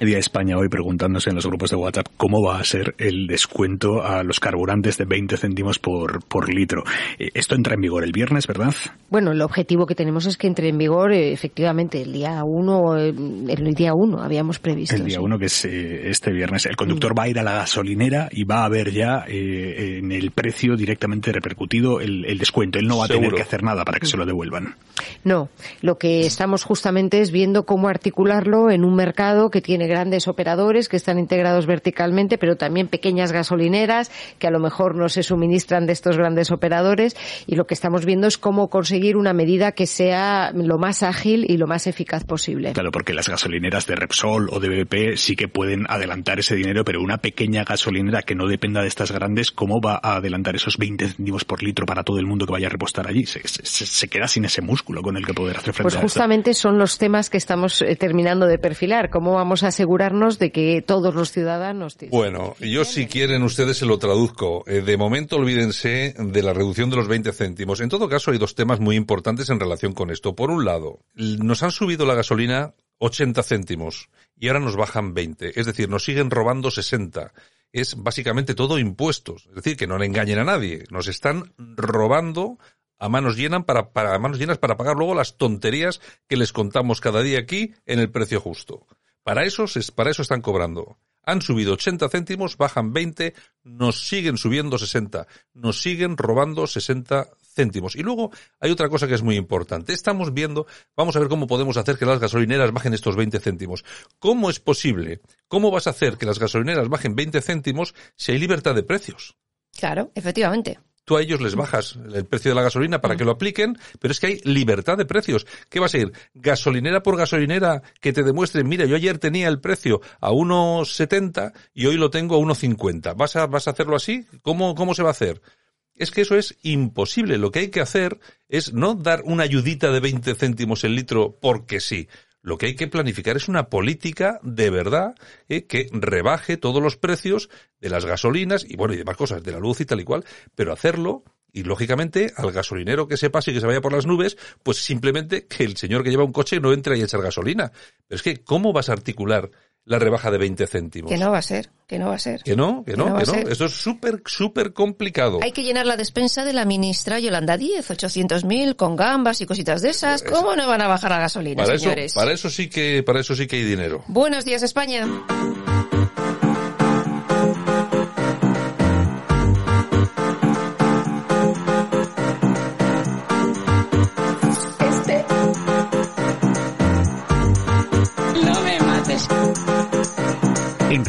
El día de España hoy preguntándose en los grupos de WhatsApp cómo va a ser el descuento a los carburantes de 20 céntimos por, por litro. Eh, Esto entra en vigor el viernes, ¿verdad? Bueno, el objetivo que tenemos es que entre en vigor eh, efectivamente el día 1, el día 1 habíamos previsto. El día sí. 1 que es eh, este viernes. El conductor va a ir a la gasolinera y va a ver ya eh, en el precio directamente repercutido el, el descuento. Él no va a tener que hacer nada para que se lo devuelvan. No, lo que estamos justamente es viendo cómo articularlo en un mercado que tiene grandes operadores que están integrados verticalmente, pero también pequeñas gasolineras que a lo mejor no se suministran de estos grandes operadores y lo que estamos viendo es cómo conseguir una medida que sea lo más ágil y lo más eficaz posible. Claro, porque las gasolineras de Repsol o de BP sí que pueden adelantar ese dinero, pero una pequeña gasolinera que no dependa de estas grandes, ¿cómo va a adelantar esos 20 céntimos por litro para todo el mundo que vaya a repostar allí? Se, se- se queda sin ese músculo con el que poder hacer frente Pues a esto. justamente son los temas que estamos eh, terminando de perfilar. ¿Cómo vamos a asegurarnos de que todos los ciudadanos Bueno, yo si quieren ustedes se lo traduzco. Eh, de momento olvídense de la reducción de los 20 céntimos. En todo caso hay dos temas muy importantes en relación con esto. Por un lado, nos han subido la gasolina 80 céntimos y ahora nos bajan 20. Es decir, nos siguen robando 60. Es básicamente todo impuestos. Es decir, que no le engañen a nadie. Nos están robando a manos llenas para, para a manos llenas para pagar luego las tonterías que les contamos cada día aquí en el precio justo. Para eso, para eso están cobrando. Han subido 80 céntimos, bajan 20, nos siguen subiendo 60, nos siguen robando 60 céntimos. Y luego hay otra cosa que es muy importante. Estamos viendo, vamos a ver cómo podemos hacer que las gasolineras bajen estos 20 céntimos. ¿Cómo es posible? ¿Cómo vas a hacer que las gasolineras bajen 20 céntimos si hay libertad de precios? Claro, efectivamente. Tú a ellos les bajas el precio de la gasolina para que lo apliquen, pero es que hay libertad de precios. ¿Qué va a ser? Gasolinera por gasolinera que te demuestren, mira, yo ayer tenía el precio a 1,70 y hoy lo tengo a 1,50. ¿Vas a, ¿Vas a hacerlo así? ¿Cómo, ¿Cómo se va a hacer? Es que eso es imposible. Lo que hay que hacer es no dar una ayudita de 20 céntimos el litro porque sí. Lo que hay que planificar es una política de verdad eh, que rebaje todos los precios de las gasolinas y bueno y demás cosas, de la luz y tal y cual, pero hacerlo y lógicamente al gasolinero que se pase y que se vaya por las nubes, pues simplemente que el señor que lleva un coche no entre a echar gasolina. Pero es que, ¿cómo vas a articular la rebaja de 20 céntimos? Que no va a ser, que no va a ser. Que no, que no, Que no que. Eso es súper, súper complicado. Hay que llenar la despensa de la ministra Yolanda Díez, 800.000 con gambas y cositas de esas. ¿Cómo no van a bajar la gasolina, Para eso, señores? para eso sí que, para eso sí que hay dinero. Buenos días, España.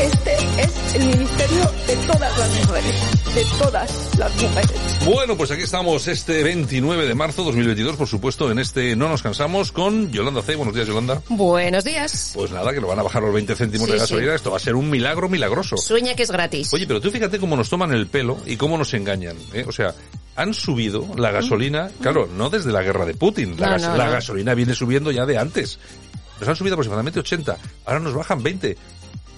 Este es el ministerio de todas las mujeres. De todas las mujeres. Bueno, pues aquí estamos este 29 de marzo 2022, por supuesto, en este No nos cansamos con Yolanda C. Buenos días, Yolanda. Buenos días. Pues nada, que lo van a bajar los 20 céntimos Sí, de sí. gasolina. Esto va a ser un milagro milagroso. Sueña que es gratis. Oye, pero tú fíjate cómo nos toman el pelo y cómo nos engañan. ¿eh? O sea, han subido la gasolina, claro, no desde la guerra de Putin. La, No, gas- no, la no. gasolina viene subiendo ya de antes. Nos han subido aproximadamente 80. Ahora nos bajan 20.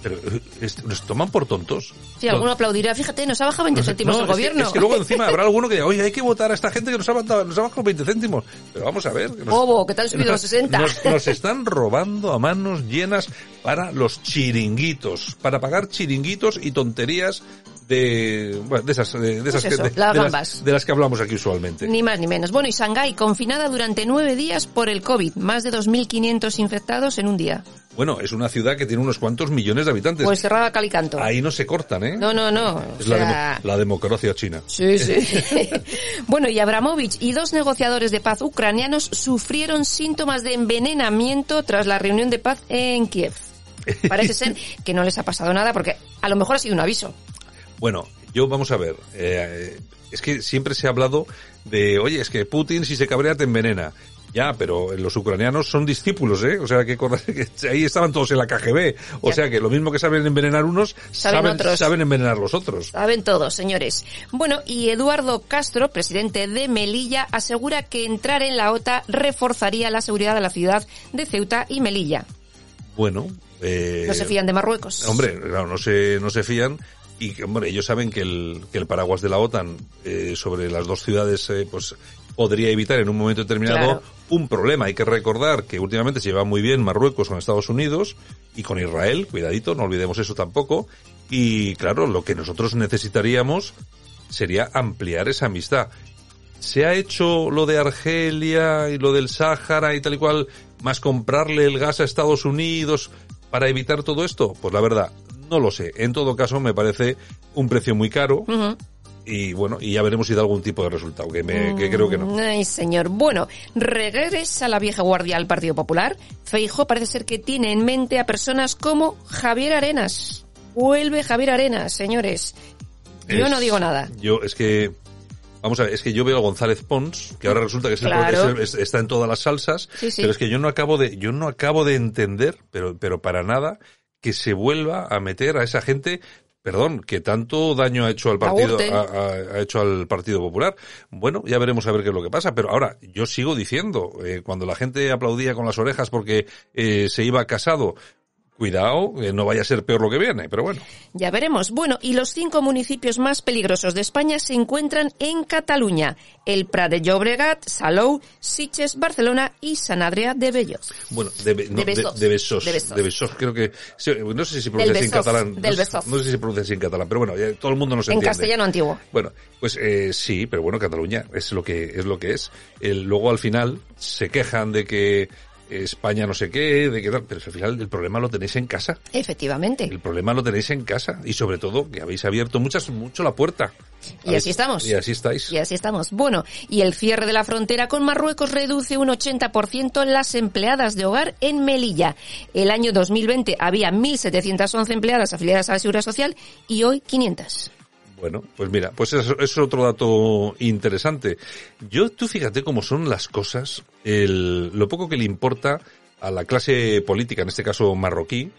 Pero eh, nos toman por tontos. Si alguno aplaudirá, fíjate, nos ha bajado 20 céntimos No, el es que- gobierno. Es que, luego encima habrá alguno que diga, oye, hay que votar a esta gente que nos ha, bajado- nos ha bajado 20 céntimos. Pero vamos a ver. que nos- Bobo, que te han subido los 60. Nos, nos están robando a manos llenas para los chiringuitos, para pagar chiringuitos y tonterías de, bueno, de esas, de, de esas Pues eso, que, de, las gambas. de las que hablamos aquí usualmente. Ni más ni menos. Bueno, y Shanghái confinada durante nueve días por el COVID. Más de 2.500 infectados en un día. Bueno, es una ciudad que tiene unos cuantos millones de habitantes. Pues cerrada a cal y canto. Ahí no se cortan, ¿eh? No, no, no. Es la, sea, demo- la democracia china. Sí, sí. bueno, y Abramovich y dos negociadores de paz ucranianos sufrieron síntomas de envenenamiento tras la reunión de paz en Kiev. Parece ser que no les ha pasado nada porque a lo mejor ha sido un aviso. Bueno, yo vamos a ver. eh, es que siempre se ha hablado de, oye, es que Putin si se cabrea te envenena. Ya, pero los ucranianos son discípulos, ¿eh? O sea, que, que ahí estaban todos en la KGB. O Ya. sea, que lo mismo que saben envenenar unos, Saben saben, otros. saben envenenar los otros. Saben todos, señores. Bueno, y Eduardo Castro, presidente de Melilla, asegura que entrar en la OTA reforzaría la seguridad de la ciudad de Ceuta y Melilla. Bueno, eh, No se fían de Marruecos. Hombre, claro, no se, no se fían. Y, que, hombre, ellos saben que el, que el paraguas de la OTAN eh, sobre las dos ciudades, eh, pues, podría evitar en un momento determinado Claro. un problema. Hay que recordar que últimamente se lleva muy bien Marruecos con Estados Unidos y con Israel, cuidadito, no olvidemos eso tampoco. Y claro, lo que nosotros necesitaríamos sería ampliar esa amistad. ¿Se ha hecho lo de Argelia y lo del Sáhara y tal y cual, más comprarle el gas a Estados Unidos para evitar todo esto? Pues la verdad, no lo sé. En todo caso, me parece un precio muy caro y bueno, y ya veremos si da algún tipo de resultado, que, me, que creo que no. Ay, señor. Bueno, regresa la vieja guardia al Partido Popular. Feijo parece ser que tiene en mente a personas como Javier Arenas. Vuelve Javier Arenas, señores. Yo Es- no digo nada. Yo, es que, vamos a ver, es que yo veo a González Pons, que ahora resulta que es el- Claro. es- está en todas las salsas, Sí, sí. pero es que yo no acabo de, yo no acabo de entender, pero, pero para nada, que se vuelva a meter a esa gente Perdón, que tanto daño ha hecho al partido, ha hecho al Partido Popular. Bueno, ya veremos a ver qué es lo que pasa. Pero ahora, yo sigo diciendo, eh, cuando la gente aplaudía con las orejas porque eh, se iba casado, cuidado, que no vaya a ser peor lo que viene. Pero bueno. Ya veremos. Bueno, y los cinco municipios más peligrosos de España se encuentran en Cataluña. El Prat de Llobregat, Salou, Sitges, Barcelona y San Adrià de Bellos. Bueno, de, no, De Besós. de Besós. De Besós. De Besós, creo que, no sé si se pronuncia así en catalán. del no, sé- no sé si se pronuncia así en catalán, pero bueno, ya todo el mundo nos En entiende. castellano antiguo. Bueno, pues eh, sí, pero bueno, Cataluña es lo que es lo que es. El- luego al final se quejan de que España no sé qué, de que tal, pero al final el problema lo tenéis en casa. Efectivamente. El problema lo tenéis en casa y sobre todo que habéis abierto muchas mucho la puerta. Y así estamos. Y así estáis. Y así estamos. Bueno, y el cierre de la frontera con Marruecos reduce un 80% las empleadas de hogar en Melilla. El año 2020 había 1.711 empleadas afiliadas a la Seguridad Social y hoy 500. Bueno, pues mira, pues eso es otro dato interesante. Yo, tú fíjate cómo son las cosas, el, lo poco que le importa a la clase política, en este caso marroquí,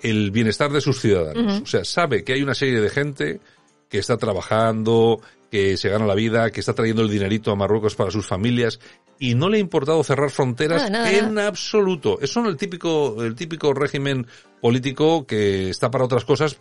el bienestar de sus ciudadanos. O sea, sabe que hay una serie de gente que está trabajando, que se gana la vida, que está trayendo el dinerito a Marruecos para sus familias y no le ha importado cerrar fronteras Nada, nada, en absoluto. Es el típico, el típico régimen político que está para otras cosas,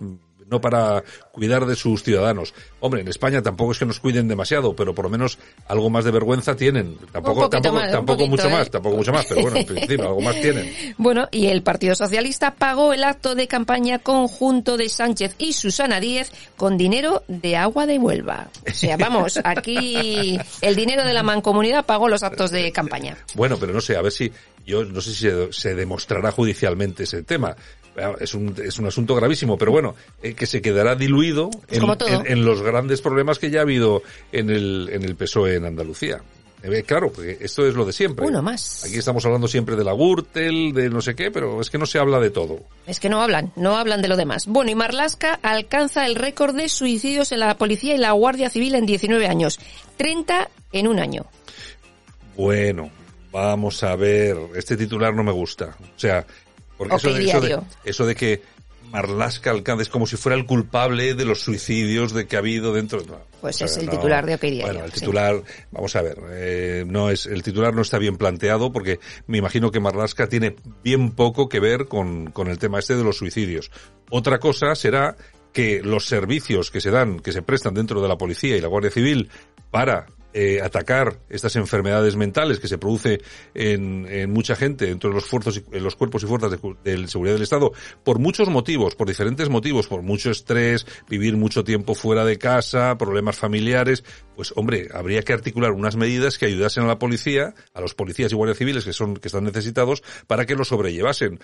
no para cuidar de sus ciudadanos. Hombre, en España tampoco es que nos cuiden demasiado, pero por lo menos algo más de vergüenza tienen. Tampoco, tampoco, más, tampoco poquito, mucho ¿eh? más, tampoco mucho más, pero bueno, en principio algo más tienen. Bueno, y el Partido Socialista pagó el acto de campaña conjunto de Sánchez y Susana Díez con dinero de agua de Huelva. O sea, vamos, aquí el dinero de la mancomunidad pagó los actos de campaña. Bueno, pero no sé, a ver si, yo no sé si se, se demostrará judicialmente ese tema. Es un, es un asunto gravísimo, pero bueno, eh, que se quedará diluido en, los grandes problemas que ya ha habido en el, en el PSOE en Andalucía. Eh, claro, porque esto es lo de siempre. Uno más. Aquí estamos hablando siempre de la Gürtel, de no sé qué, pero es que no se habla de todo. Es que no hablan, no hablan de lo demás. Bueno, y Marlasca alcanza el récord de suicidios en la policía y la Guardia Civil en 19 años. 30 en un año. Bueno, vamos a ver. Este titular no me gusta. O sea, porque Ok, eso, de, eso, de, diario. eso de que Marlaska alcance es como si fuera el culpable de los suicidios de que ha habido dentro. no, Pues o es el no. titular de OK Diario, Bueno, el sí. titular, vamos a ver, eh, no es el titular no está bien planteado porque me imagino que Marlaska tiene bien poco que ver con, con el tema este de los suicidios. Otra cosa será que los servicios que se dan, que se prestan dentro de la policía y la Guardia Civil para eh, atacar estas enfermedades mentales que se produce en, en mucha gente dentro de los fuerzos en los cuerpos y fuerzas de, de seguridad del Estado por muchos motivos, por diferentes motivos, por mucho estrés, vivir mucho tiempo fuera de casa, problemas familiares, pues hombre, habría que articular unas medidas que ayudasen a la policía, a los policías y guardias civiles que son que están necesitados para que lo sobrellevasen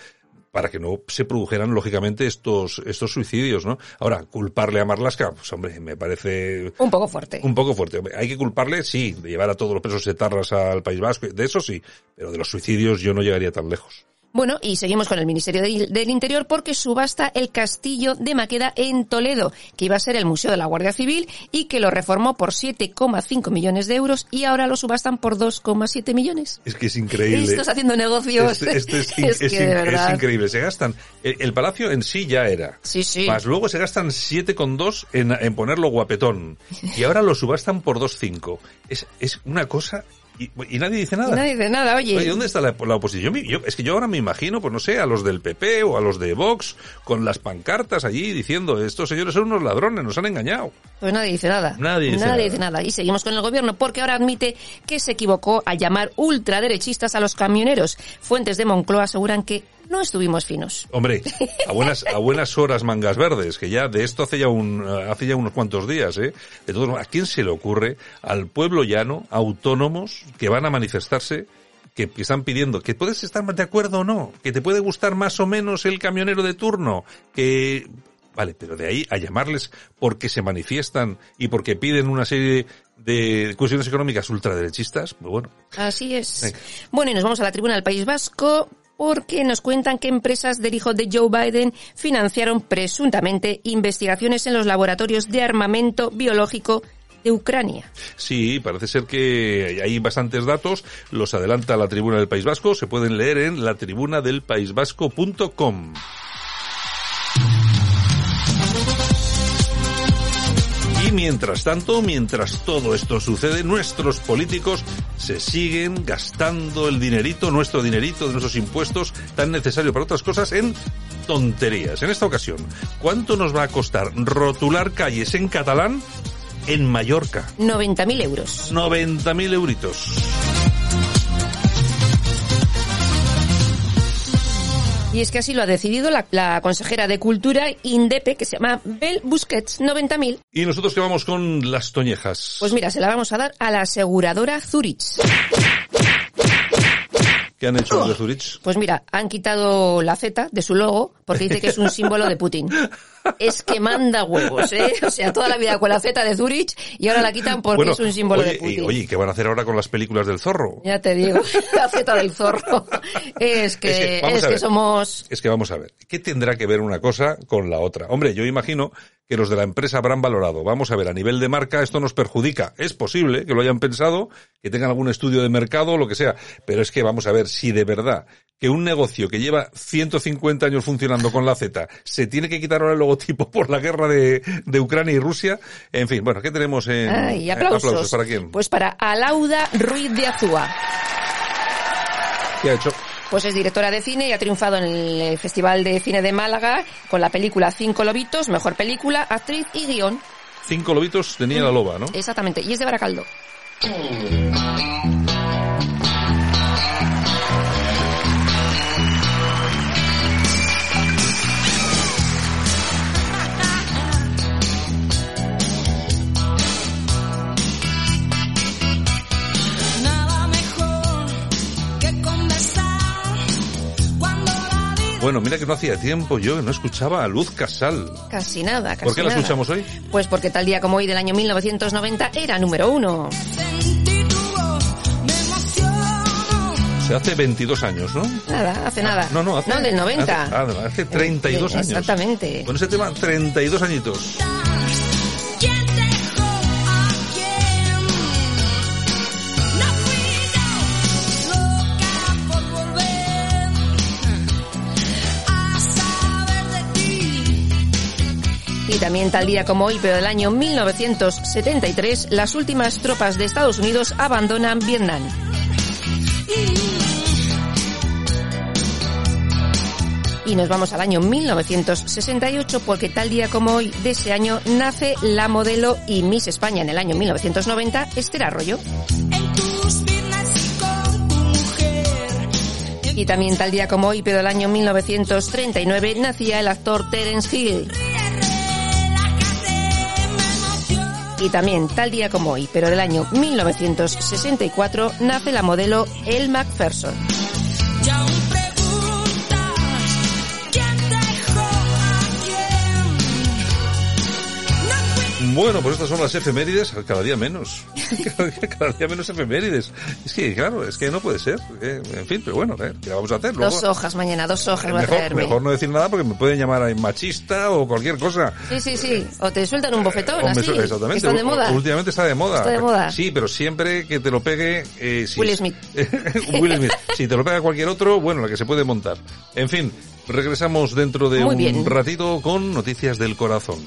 para que no se produjeran lógicamente estos estos suicidios, ¿no? Ahora, culparle a Marlaska, pues hombre, me parece Un poco fuerte. un poco fuerte. Hay que culparle, sí, de llevar a todos los presos etarras al País Vasco, de eso sí, pero de los suicidios yo no llegaría tan lejos. Bueno, y seguimos con el Ministerio del, del Interior porque subasta el castillo de Maqueda en Toledo, que iba a ser el Museo de la Guardia Civil y que lo reformó por 7,5 millones de euros y ahora lo subastan por 2,7 millones. Es que es increíble. Estos haciendo negocios. Esto, esto es, Es es que de in- verdad. es increíble. Se gastan. El, el palacio en sí ya era. Sí, sí. Más luego se gastan 7,2 en, en ponerlo guapetón. Y ahora lo subastan por 2,5. Es, es una cosa. Y, y nadie dice nada. Y nadie dice nada, oye. Oye, ¿dónde está la, la oposición? Yo- es que yo ahora me imagino, pues no sé, a los del PP o a los de Vox con las pancartas allí diciendo, estos señores son unos ladrones, nos han engañado. Pues nadie dice nada. Nadie dice nada. dice nada. Y seguimos con el gobierno porque ahora admite que se equivocó al llamar ultraderechistas a los camioneros. Fuentes de Moncloa aseguran que no estuvimos finos. Hombre, a buenas, a buenas horas mangas verdes, que ya de esto hace ya un, hace ya unos cuantos días, ¿eh? ¿a quién se le ocurre? Al pueblo llano, autónomos, que van a manifestarse, que, que están pidiendo, que puedes estar más de acuerdo o no, que te puede gustar más o menos el camionero de turno, que, vale, pero de ahí a llamarles porque se manifiestan y porque piden una serie de cuestiones económicas ultraderechistas, pues bueno. Así es. Venga. Bueno, y nos vamos a la tribuna del País Vasco porque nos cuentan que empresas del hijo de Joe Biden financiaron presuntamente investigaciones en los laboratorios de armamento biológico de Ucrania. Sí, parece ser que hay bastantes datos, los adelanta la Tribuna del País Vasco, se pueden leer en latribunadelpaisvasco.com. Y mientras tanto, mientras todo esto sucede, nuestros políticos se siguen gastando el dinerito, nuestro dinerito de nuestros impuestos, tan necesario para otras cosas, en tonterías. En esta ocasión, ¿cuánto nos va a costar rotular calles en catalán en Mallorca? 90.000 euros. 90.000 euritos. Y es que así lo ha decidido la, la consejera de Cultura Indepe, que se llama Bel Busquets, 90.000. Y nosotros que vamos con las toñejas. Pues mira, se la vamos a dar a la aseguradora Zurich. ¿Qué han hecho los de Zurich? Pues mira, han quitado la Z de su logo porque dice que es un símbolo de Putin. Es que manda huevos, ¿eh? O sea, toda la vida con la Z de Zurich y ahora la quitan porque Bueno, es un símbolo oye, de Putin. y- oye, ¿qué van a hacer ahora con las películas del zorro? Ya te digo, la Z del zorro. Es que, Es que, es que somos... Es que vamos a ver, ¿qué tendrá que ver una cosa con la otra? Hombre, yo imagino que los de la empresa habrán valorado. Vamos a ver, a nivel de marca esto nos perjudica. Es posible que lo hayan pensado, que tengan algún estudio de mercado o lo que sea. Pero es que vamos a ver si de verdad que un negocio que lleva 150 años funcionando con la Z se tiene que quitar ahora el logotipo por la guerra de, de Ucrania y Rusia. En fin, bueno, ¿qué tenemos en Ay, eh, aplausos. ¿Para quién? Pues para Alauda Ruiz de Azúa. ¿Qué ha hecho? Pues es directora de cine y ha triunfado en el Festival de Cine de Málaga con la película Cinco Lobitos, mejor película, actriz y guion. Cinco lobitos tenía la loba, ¿no? Exactamente, y es de Baracaldo. Bueno, mira que no hacía tiempo yo que no escuchaba a Luz Casal. Casi nada, casi ¿Por qué la nada. escuchamos hoy? Pues porque tal día como hoy del año 1990 era número uno. Se hace 22 años, ¿no? Nada, hace nada. No, no, hace... No, del 90. Hace, ah, hace 32 Eh, años. Exactamente. Con ese tema, 32 añitos. Y también tal día como hoy, pero del año 1973, las últimas tropas de Estados Unidos abandonan Vietnam. Y nos vamos al año 1968 porque tal día como hoy de ese año nace la modelo y Miss España en el año 1990, Esther Arroyo. Y también tal día como hoy, pero del año 1939, nacía el actor Terence Hill. Y también tal día como hoy, pero del año 1964, nace la modelo Elle Macpherson. Bueno, pues estas son las efemérides, cada día menos. Cada día, cada día menos efemérides. Es que, claro, es que no puede ser. eh, En fin, pero bueno, eh, ¿qué vamos a hacer? Luego- Dos hojas mañana, dos hojas va a mejor, traerme. mejor no decir nada porque me pueden llamar ahí machista o cualquier cosa. Sí, sí, sí. O te sueltan un bofetón, me así. Exactamente. Están de moda. Últimamente está de moda. Está de moda. Sí, pero siempre que te lo pegue... eh, si Will es- Smith. Will Smith. Si te lo pega cualquier otro, bueno, la que se puede montar. En fin, regresamos dentro de Muy un bien. ratito con noticias del corazón.